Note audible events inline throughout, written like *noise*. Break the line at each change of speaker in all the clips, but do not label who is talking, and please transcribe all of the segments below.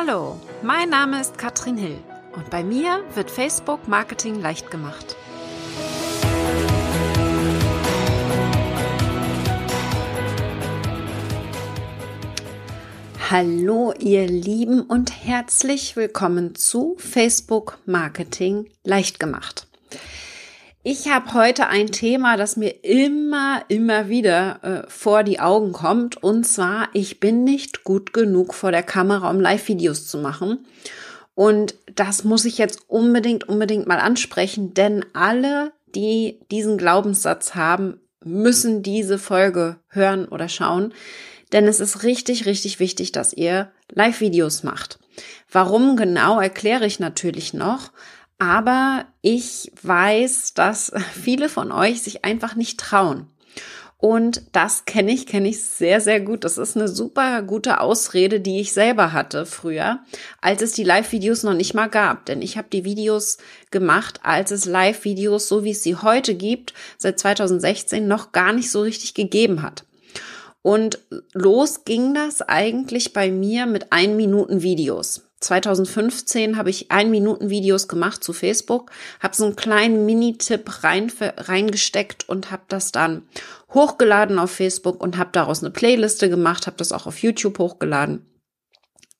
Hallo, mein Name ist Katrin Hill und bei mir wird Facebook Marketing leicht gemacht. Hallo ihr Lieben und herzlich willkommen zu Facebook Marketing leicht gemacht. Ich habe heute ein Thema, das mir immer, immer wieder äh, vor die Augen kommt. Und zwar, ich bin nicht gut genug vor der Kamera, um Live-Videos zu machen. Und das muss ich jetzt unbedingt, unbedingt mal ansprechen, denn alle, die diesen Glaubenssatz haben, müssen diese Folge hören oder schauen. Denn es ist richtig, richtig wichtig, dass ihr Live-Videos macht. Warum genau erkläre ich natürlich noch. Aber ich weiß, dass *laughs* viele von euch sich einfach nicht trauen. Und das kenne ich, kenne ich sehr, sehr gut. Das ist eine super gute Ausrede, die ich selber hatte früher, als es die Live-Videos noch nicht mal gab. Denn ich habe die Videos gemacht, als es Live-Videos, so wie es sie heute gibt, seit 2016 noch gar nicht so richtig gegeben hat. Und los ging das eigentlich bei mir mit ein Minuten Videos. 2015 habe ich ein Minuten Videos gemacht zu Facebook, habe so einen kleinen Mini-Tipp rein, reingesteckt und habe das dann hochgeladen auf Facebook und habe daraus eine Playliste gemacht, habe das auch auf YouTube hochgeladen.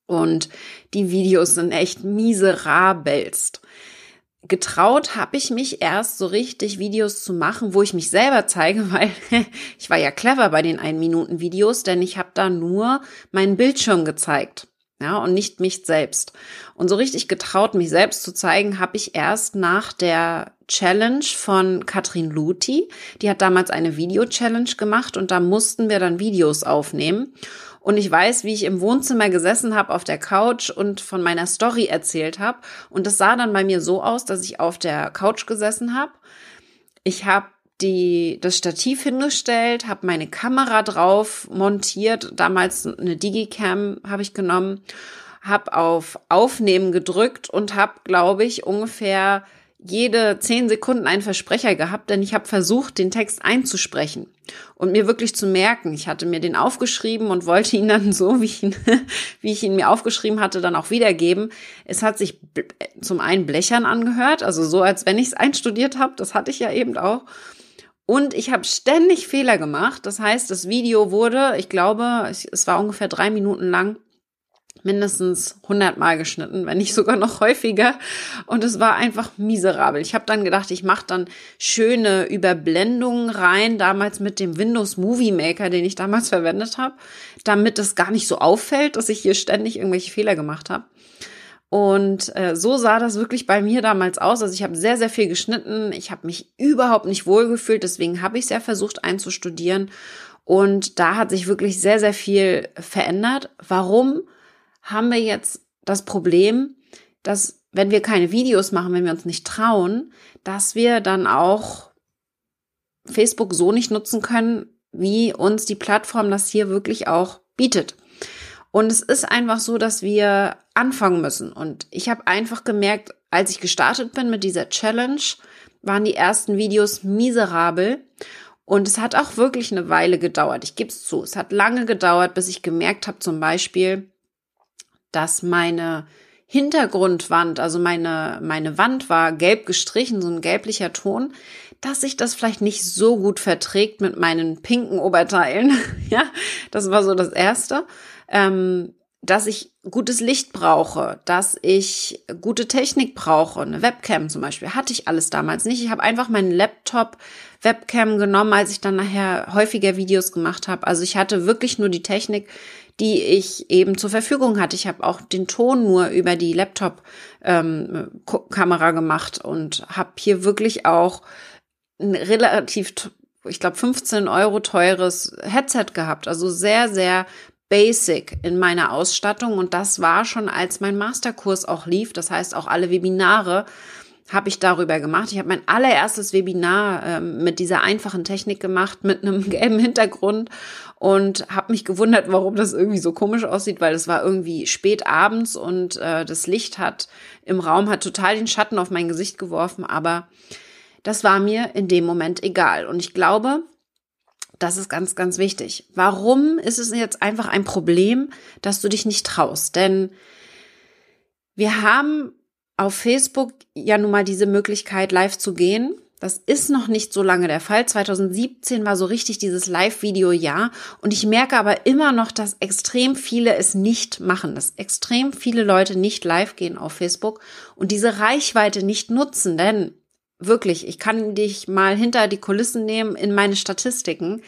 Und die Videos sind echt miserabelst. Getraut habe ich mich erst so richtig Videos zu machen, wo ich mich selber zeige, *laughs* weil ich war ja clever bei den ein Minuten Videos, denn ich habe da nur meinen Bildschirm gezeigt ja, und nicht mich selbst. Und so richtig getraut, mich selbst zu zeigen, habe ich erst nach der Challenge von Katrin Luthi. Die hat damals eine Video-Challenge gemacht und da mussten wir dann Videos aufnehmen. Und ich weiß, wie ich im Wohnzimmer gesessen habe auf der Couch und von meiner Story erzählt habe. Und das sah dann bei mir so aus, dass ich auf der Couch gesessen habe. Ich habe die, das Stativ hingestellt, habe meine Kamera drauf montiert, damals eine Digicam habe ich genommen, habe auf Aufnehmen gedrückt und habe, glaube ich, ungefähr jede zehn Sekunden einen Versprecher gehabt, denn ich habe versucht, den Text einzusprechen und mir wirklich zu merken. Ich hatte mir den aufgeschrieben und wollte ihn dann so, wie ich ihn, *laughs* wie ich ihn mir aufgeschrieben hatte, dann auch wiedergeben. Es hat sich zum einen blechern angehört, also so, als wenn ich es einstudiert habe. Das hatte ich ja eben auch. Und ich habe ständig Fehler gemacht. Das heißt, das Video wurde, ich glaube, es war ungefähr drei Minuten lang, mindestens 100 Mal geschnitten, wenn nicht sogar noch häufiger. Und es war einfach miserabel. Ich habe dann gedacht, ich mache dann schöne Überblendungen rein, damals mit dem Windows Movie Maker, den ich damals verwendet habe, damit es gar nicht so auffällt, dass ich hier ständig irgendwelche Fehler gemacht habe. Und äh, so sah das wirklich bei mir damals aus. Also ich habe sehr, sehr viel geschnitten. Ich habe mich überhaupt nicht wohlgefühlt. Deswegen habe ich es ja versucht einzustudieren. Und da hat sich wirklich sehr, sehr viel verändert. Warum haben wir jetzt das Problem, dass wenn wir keine Videos machen, wenn wir uns nicht trauen, dass wir dann auch Facebook so nicht nutzen können, wie uns die Plattform das hier wirklich auch bietet. Und es ist einfach so, dass wir anfangen müssen. Und ich habe einfach gemerkt, als ich gestartet bin mit dieser Challenge, waren die ersten Videos miserabel. Und es hat auch wirklich eine Weile gedauert. Ich gebe es zu. Es hat lange gedauert, bis ich gemerkt habe, zum Beispiel, dass meine Hintergrundwand, also meine, meine Wand war gelb gestrichen, so ein gelblicher Ton, dass sich das vielleicht nicht so gut verträgt mit meinen pinken Oberteilen. *laughs* ja, das war so das Erste ähm, dass ich gutes Licht brauche, dass ich gute Technik brauche, eine Webcam zum Beispiel, hatte ich alles damals nicht. Ich habe einfach meinen Laptop Webcam genommen, als ich dann nachher häufiger Videos gemacht habe. Also ich hatte wirklich nur die Technik, die ich eben zur Verfügung hatte. Ich habe auch den Ton nur über die Laptop-Kamera ähm, gemacht und habe hier wirklich auch ein relativ ich glaube, 15 Euro teures Headset gehabt. Also sehr, sehr basic in meiner Ausstattung und das war schon, als mein Masterkurs auch lief. Das heißt, auch alle Webinare habe ich darüber gemacht. Ich habe mein allererstes Webinar äh, mit dieser einfachen Technik gemacht, mit einem *laughs* gelben Hintergrund und habe mich gewundert, warum das irgendwie so komisch aussieht, weil es war irgendwie spät abends und äh, das Licht hat im Raum hat total den Schatten auf mein Gesicht geworfen, aber das war mir in dem Moment egal. Und ich glaube, das ist ganz, ganz wichtig. Warum ist es jetzt einfach ein Problem, dass du dich nicht traust? Denn Wir haben auf Facebook ja nun mal diese Möglichkeit, live zu gehen. Das ist noch nicht so lange der Fall. 2017 war so richtig dieses Live-Video-Jahr. Und ich merke aber immer noch, dass extrem viele es nicht machen, dass extrem viele Leute nicht live gehen auf Facebook und diese Reichweite nicht nutzen. Denn wirklich, ich kann dich mal hinter die Kulissen nehmen in meine Statistiken.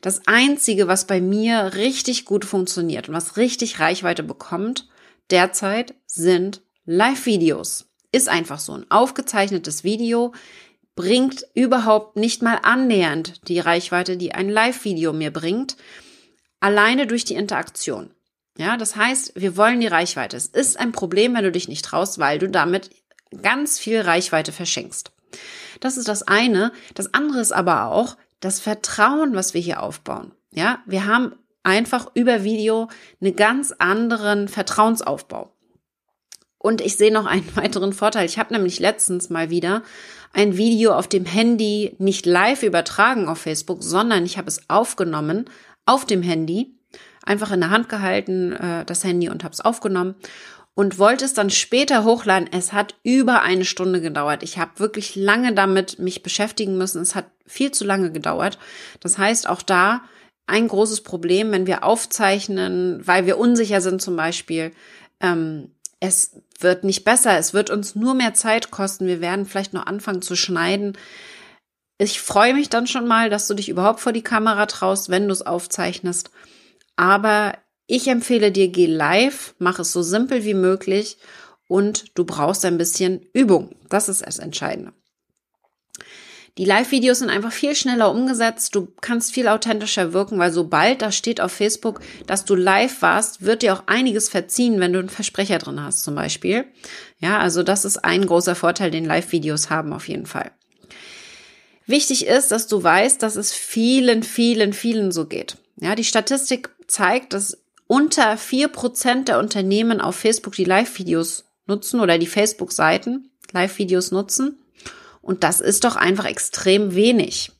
Das einzige, was bei mir richtig gut funktioniert und was richtig Reichweite bekommt, derzeit sind Live-Videos. Ist einfach so ein aufgezeichnetes Video bringt überhaupt nicht mal annähernd die Reichweite, die ein Live-Video mir bringt, alleine durch die Interaktion. Ja, das heißt, wir wollen die Reichweite. Es ist ein Problem, wenn du dich nicht traust, weil du damit ganz viel Reichweite verschenkst. Das ist das eine. Das andere ist aber auch das Vertrauen, was wir hier aufbauen. Ja, wir haben einfach über Video einen ganz anderen Vertrauensaufbau. Und ich sehe noch einen *laughs* weiteren Vorteil. Ich habe nämlich letztens mal wieder ein Video auf dem Handy nicht live übertragen auf Facebook, sondern ich habe es aufgenommen auf dem Handy, einfach in der Hand gehalten, äh, das Handy und habe es aufgenommen und wollte es dann später hochladen. Es hat über eine Stunde gedauert. Ich habe wirklich lange damit mich beschäftigen müssen. Es hat viel zu lange gedauert. Das heißt, auch da ein großes Problem, wenn wir aufzeichnen, weil wir unsicher sind zum Beispiel. Ähm, es wird nicht besser. Es wird uns nur mehr Zeit kosten. Wir werden vielleicht noch anfangen zu schneiden. Ich freue mich dann schon mal, dass du dich überhaupt vor die Kamera traust, wenn du es aufzeichnest. Aber ich empfehle dir, geh live, mach es so simpel wie möglich und du brauchst ein bisschen Übung. Das ist das Entscheidende. Die Live-Videos sind einfach viel schneller umgesetzt. Du kannst viel authentischer wirken, weil sobald da steht auf Facebook, dass du live warst, wird dir auch einiges verziehen, wenn du einen Versprecher drin hast, zum Beispiel. Ja, also das ist ein großer Vorteil, den Live-Videos haben auf jeden Fall. Wichtig ist, dass du weißt, dass es vielen, vielen, vielen so geht. Ja, die Statistik zeigt, dass unter vier Prozent der Unternehmen auf Facebook die Live-Videos nutzen oder die Facebook-Seiten Live-Videos nutzen. Und das ist doch einfach extrem wenig.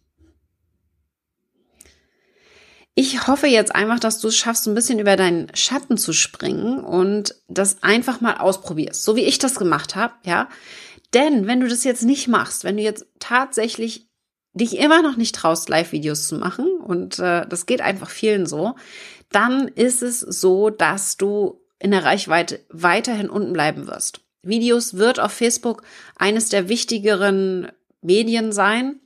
Ich hoffe jetzt einfach, dass du es schaffst, ein bisschen über deinen Schatten zu springen und das einfach mal ausprobierst, so wie ich das gemacht habe, ja. Denn wenn du das jetzt nicht machst, wenn du jetzt tatsächlich dich immer noch nicht traust, Live-Videos zu machen, und äh, das geht einfach vielen so, dann ist es so, dass du in der Reichweite weiterhin unten bleiben wirst. Videos wird auf Facebook eines der wichtigeren Medien sein,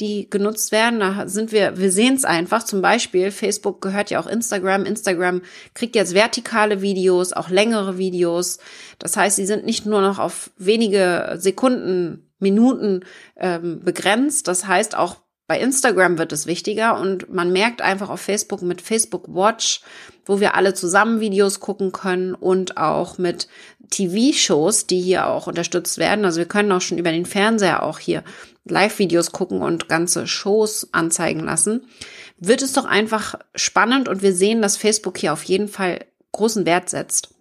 die genutzt werden. Da sind wir, wir sehen es einfach. Zum Beispiel, Facebook gehört ja auch Instagram. Instagram kriegt jetzt vertikale Videos, auch längere Videos. Das heißt, sie sind nicht nur noch auf wenige Sekunden, Minuten ähm, begrenzt. Das heißt, auch bei Instagram wird es wichtiger und man merkt einfach auf Facebook mit Facebook Watch, wo wir alle zusammen Videos gucken können und auch mit TV-Shows, die hier auch unterstützt werden. Also wir können auch schon über den Fernseher auch hier Live-Videos gucken und ganze Shows anzeigen lassen. Wird es doch einfach spannend und wir sehen, dass Facebook hier auf jeden Fall großen Wert setzt.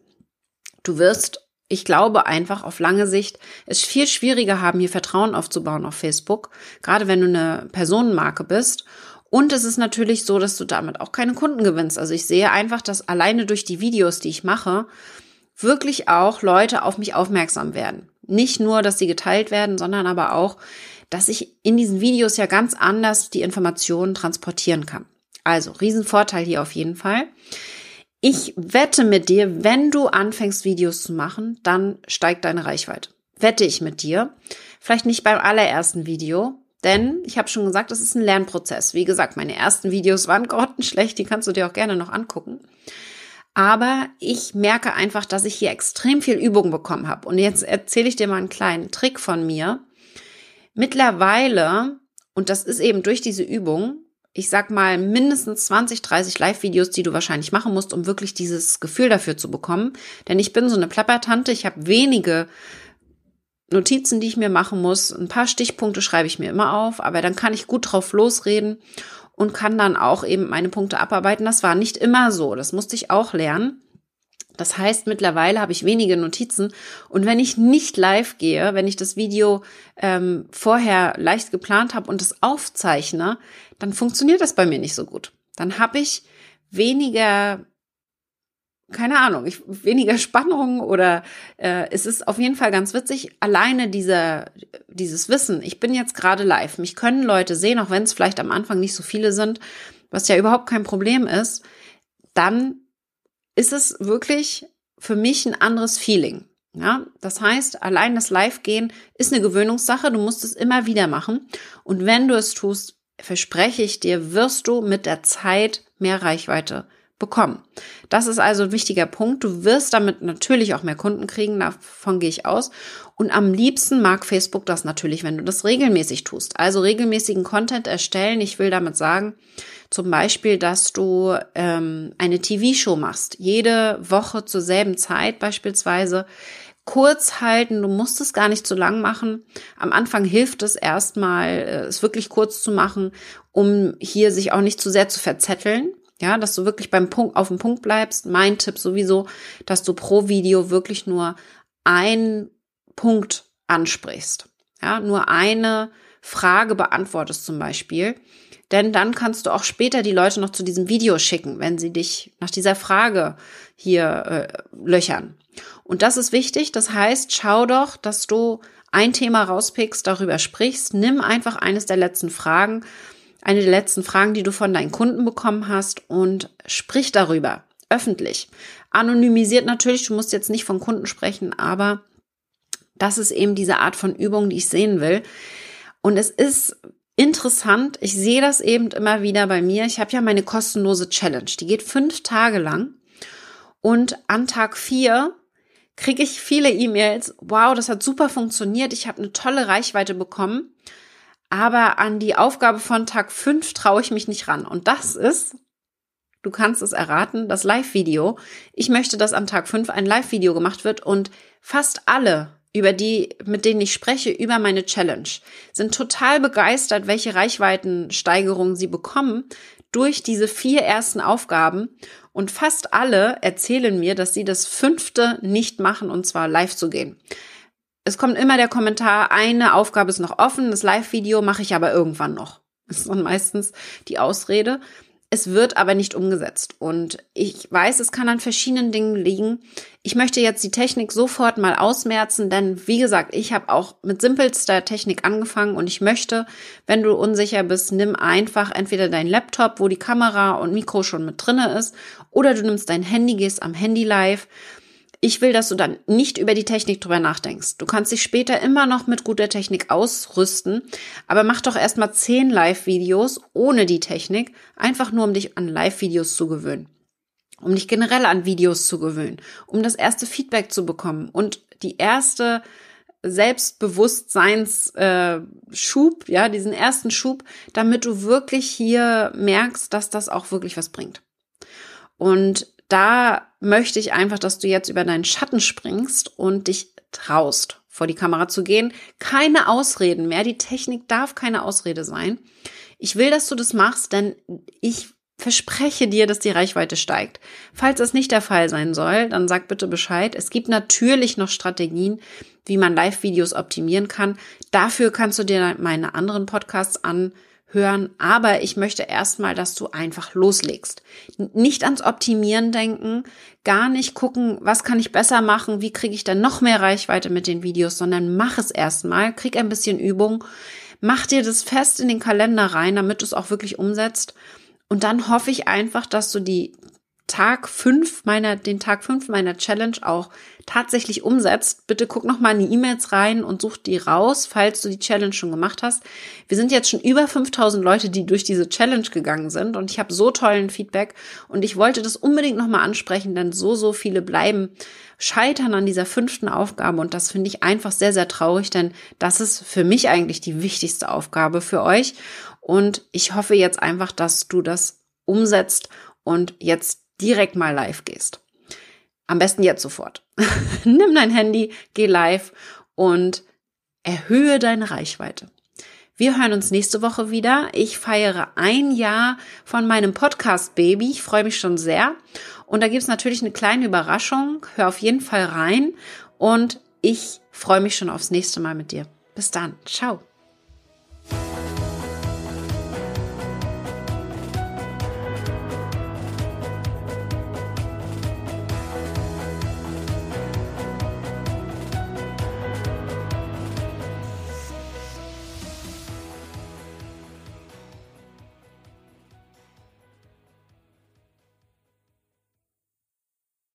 Du wirst ich glaube einfach auf lange Sicht es viel schwieriger haben, hier Vertrauen aufzubauen auf Facebook, gerade wenn du eine Personenmarke bist. Und es ist natürlich so, dass du damit auch keine Kunden gewinnst. Also ich sehe einfach, dass alleine durch die Videos, die ich mache, wirklich auch Leute auf mich aufmerksam werden. Nicht nur, dass sie geteilt werden, sondern aber auch, dass ich in diesen Videos ja ganz anders die Informationen transportieren kann. Also Riesenvorteil hier auf jeden Fall. Ich wette mit dir, wenn du anfängst, Videos zu machen, dann steigt deine Reichweite. Wette ich mit dir. Vielleicht nicht beim allerersten Video, denn ich habe schon gesagt, das ist ein Lernprozess. Wie gesagt, meine ersten Videos waren *laughs* grottenschlecht, die kannst du dir auch gerne noch angucken. Aber ich merke einfach, dass ich hier extrem viel Übung bekommen habe. Und jetzt erzähle ich dir mal einen kleinen Trick von mir. Mittlerweile, und das ist eben durch diese Übung, ich sag mal, mindestens 20, 30 Live-Videos, die du wahrscheinlich machen musst, um wirklich dieses Gefühl dafür zu bekommen. Denn ich bin so eine Plappertante, ich habe wenige Notizen, die ich mir machen muss. Ein paar Stichpunkte schreibe ich mir immer auf, aber dann kann ich gut drauf losreden und kann dann auch eben meine Punkte abarbeiten. Das war nicht immer so, das musste ich auch lernen. Das heißt, mittlerweile habe ich wenige Notizen. Und wenn ich nicht live gehe, wenn ich das Video ähm, vorher leicht geplant habe und es aufzeichne, dann funktioniert das bei mir nicht so gut. Dann habe ich weniger keine Ahnung, ich, weniger Spannung oder äh, es ist auf jeden Fall ganz witzig, alleine dieser, dieses Wissen, ich bin jetzt gerade live, mich können Leute sehen, auch wenn es vielleicht am Anfang nicht so viele sind, was ja überhaupt kein Problem ist, dann ist es wirklich für mich ein anderes Feeling. Ja, das heißt, allein das Live-Gehen ist eine Gewöhnungssache. Du musst es immer wieder machen. Und wenn du es tust, verspreche ich dir, wirst du mit der Zeit mehr Reichweite bekommen. Das ist also ein wichtiger Punkt. Du wirst damit natürlich auch mehr Kunden kriegen, davon gehe ich aus. Und am liebsten mag Facebook das natürlich, wenn du das regelmäßig tust. Also regelmäßigen Content erstellen. Ich will damit sagen, zum Beispiel, dass du ähm, eine TV-Show machst, jede Woche zur selben Zeit beispielsweise. Kurz halten, du musst es gar nicht zu lang machen. Am Anfang hilft es erstmal, äh, es wirklich kurz zu machen, um hier sich auch nicht zu sehr zu verzetteln. Ja, dass du wirklich beim Punkt, auf dem Punkt bleibst. Mein Tipp sowieso, dass du pro Video wirklich nur einen Punkt ansprichst. Ja, nur eine Frage beantwortest zum Beispiel. Denn dann kannst du auch später die Leute noch zu diesem Video schicken, wenn sie dich nach dieser Frage hier äh, löchern. Und das ist wichtig. Das heißt, schau doch, dass du ein Thema rauspickst, darüber sprichst. Nimm einfach eines der letzten Fragen eine der letzten Fragen, die du von deinen Kunden bekommen hast und sprich darüber öffentlich. Anonymisiert natürlich, du musst jetzt nicht von Kunden sprechen, aber das ist eben diese Art von Übung, die ich sehen will. Und es ist interessant, ich sehe das eben immer wieder bei mir. Ich habe ja meine kostenlose Challenge, die geht fünf Tage lang. Und an Tag vier kriege ich viele E-Mails. Wow, das hat super funktioniert. Ich habe eine tolle Reichweite bekommen. Aber an die Aufgabe von Tag 5 traue ich mich nicht ran. Und das ist, du kannst es erraten, das Live-Video. Ich möchte, dass am Tag 5 ein Live-Video gemacht wird und fast alle, über die, mit denen ich spreche, über meine Challenge, sind total begeistert, welche Reichweitensteigerungen sie bekommen durch diese vier ersten Aufgaben. Und fast alle erzählen mir, dass sie das fünfte nicht machen, und zwar live zu gehen es kommt immer der Kommentar, eine Aufgabe ist noch offen, das Live-Video mache ich aber irgendwann noch. *laughs* Das ist dann meistens die Ausrede. Es wird aber nicht umgesetzt. Und ich weiß, es kann an verschiedenen Dingen liegen. Ich möchte jetzt die Technik sofort mal ausmerzen, denn wie gesagt, ich habe auch mit simpelster Technik angefangen und ich möchte, wenn du unsicher bist, nimm einfach entweder dein Laptop, wo die Kamera und Mikro schon mit drinne ist, oder du nimmst dein Handy, gehst am Handy live ich will, dass du dann nicht über die Technik drüber nachdenkst. Du kannst dich später immer noch mit guter Technik ausrüsten, aber mach doch erstmal zehn Live-Videos ohne die Technik, einfach nur um dich an Live-Videos zu gewöhnen. Um dich generell an Videos zu gewöhnen, um das erste Feedback zu bekommen und die erste Selbstbewusstseinsschub, äh, ja, diesen ersten Schub, damit du wirklich hier merkst, dass das auch wirklich was bringt. Und da möchte ich einfach, dass du jetzt über deinen Schatten springst und dich traust, vor die Kamera zu gehen. Keine Ausreden mehr. Die Technik darf keine Ausrede sein. Ich will, dass du das machst, denn ich verspreche dir, dass die Reichweite steigt. Falls das nicht der Fall sein soll, dann sag bitte Bescheid. Es gibt natürlich noch Strategien, wie man Live-Videos optimieren kann. Dafür kannst du dir meine anderen Podcasts an hören, aber ich möchte erstmal, dass du einfach loslegst. Nicht ans Optimieren denken, gar nicht gucken, was kann ich besser machen, wie kriege ich dann noch mehr Reichweite mit den Videos, sondern mach es erstmal, krieg ein bisschen Übung, mach dir das fest in den Kalender rein, damit du es auch wirklich umsetzt. Und dann hoffe ich einfach, dass du die Tag fünf meiner, den Tag fünf meiner Challenge auch tatsächlich umsetzt, bitte guck noch mal in die E-Mails rein und such die raus, falls du die Challenge schon gemacht hast. Wir sind jetzt schon über 5000 Leute, die durch diese Challenge gegangen sind und ich habe so tollen Feedback und ich wollte das unbedingt noch mal ansprechen, denn so, so viele bleiben scheitern an dieser fünften Aufgabe und das finde ich einfach sehr, sehr traurig, denn das ist für mich eigentlich die wichtigste Aufgabe für euch und ich hoffe jetzt einfach, dass du das umsetzt und jetzt direkt mal live gehst. Am besten jetzt sofort. *laughs* Nimm dein Handy, geh live und erhöhe deine Reichweite. Wir hören uns nächste Woche wieder. Ich feiere ein Jahr von meinem Podcast Baby. Ich freue mich schon sehr. Und da gibt es natürlich eine kleine Überraschung. Hör auf jeden Fall rein. Und ich freue mich schon aufs nächste Mal mit dir. Bis dann. Ciao.